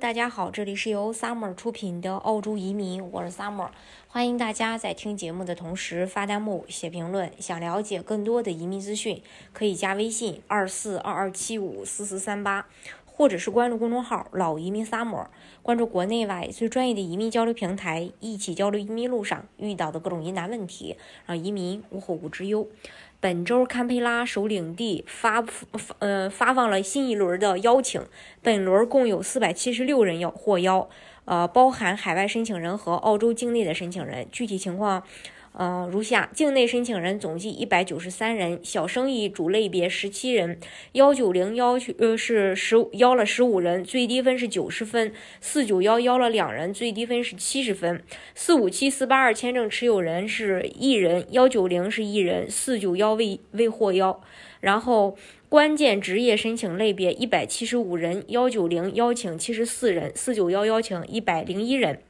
大家好，这里是由 Summer 出品的澳洲移民，我是 Summer，欢迎大家在听节目的同时发弹幕、写评论。想了解更多的移民资讯，可以加微信二四二二七五四四三八，或者是关注公众号“老移民 Summer”，关注国内外最专业的移民交流平台，一起交流移民路上遇到的各种疑难问题，让移民无后顾之忧。本周堪培拉首领地发发呃发放了新一轮的邀请，本轮共有四百七十六人要获邀，呃，包含海外申请人和澳洲境内的申请人。具体情况。呃，如下：境内申请人总计一百九十三人，小生意主类别十七人，幺九零要求呃是十邀了十五人，最低分是九十分；四九幺邀了两人，最低分是七十分；四五七四八二签证持有人是一人，幺九零是一人，四九幺未未获邀。然后关键职业申请类别一百七十五人，幺九零邀请七十四人，四九幺邀请一百零一人。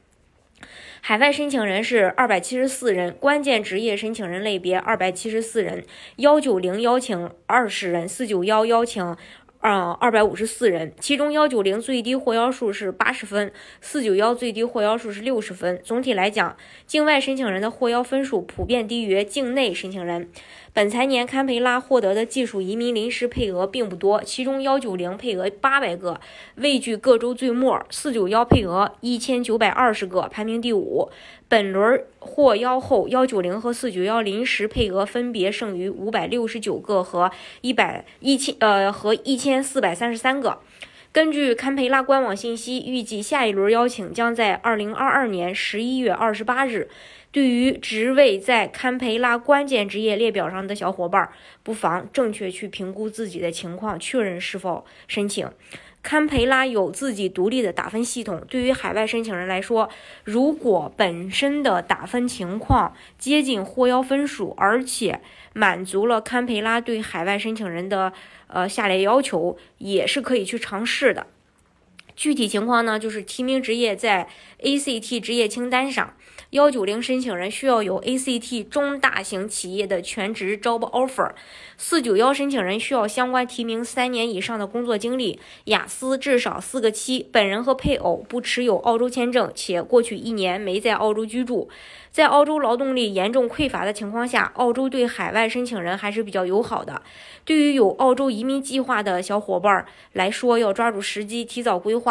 海外申请人是二百七十四人，关键职业申请人类别二百七十四人，幺九零邀请二十人，四九幺邀请。啊，二百五十四人，其中幺九零最低获邀数是八十分，四九幺最低获邀数是六十分。总体来讲，境外申请人的获邀分数普遍低于境内申请人。本财年堪培拉获得的技术移民临时配额并不多，其中幺九零配额八百个，位居各州最末；四九幺配额一千九百二十个，排名第五。本轮获邀后，幺九零和四九幺临时配额分别剩余五百六十九个和一百一千呃和一千千四百三十三个。根据堪培拉官网信息，预计下一轮邀请将在二零二二年十一月二十八日。对于职位在堪培拉关键职业列表上的小伙伴，不妨正确去评估自己的情况，确认是否申请。堪培拉有自己独立的打分系统。对于海外申请人来说，如果本身的打分情况接近获邀分数，而且满足了堪培拉对海外申请人的呃下列要求，也是可以去尝试的。具体情况呢，就是提名职业在 ACT 职业清单上，幺九零申请人需要有 ACT 中大型企业的全职 job offer，四九幺申请人需要相关提名三年以上的工作经历，雅思至少四个七，本人和配偶不持有澳洲签证，且过去一年没在澳洲居住。在澳洲劳动力严重匮乏的情况下，澳洲对海外申请人还是比较友好的。对于有澳洲移民计划的小伙伴来说，要抓住时机，提早规划。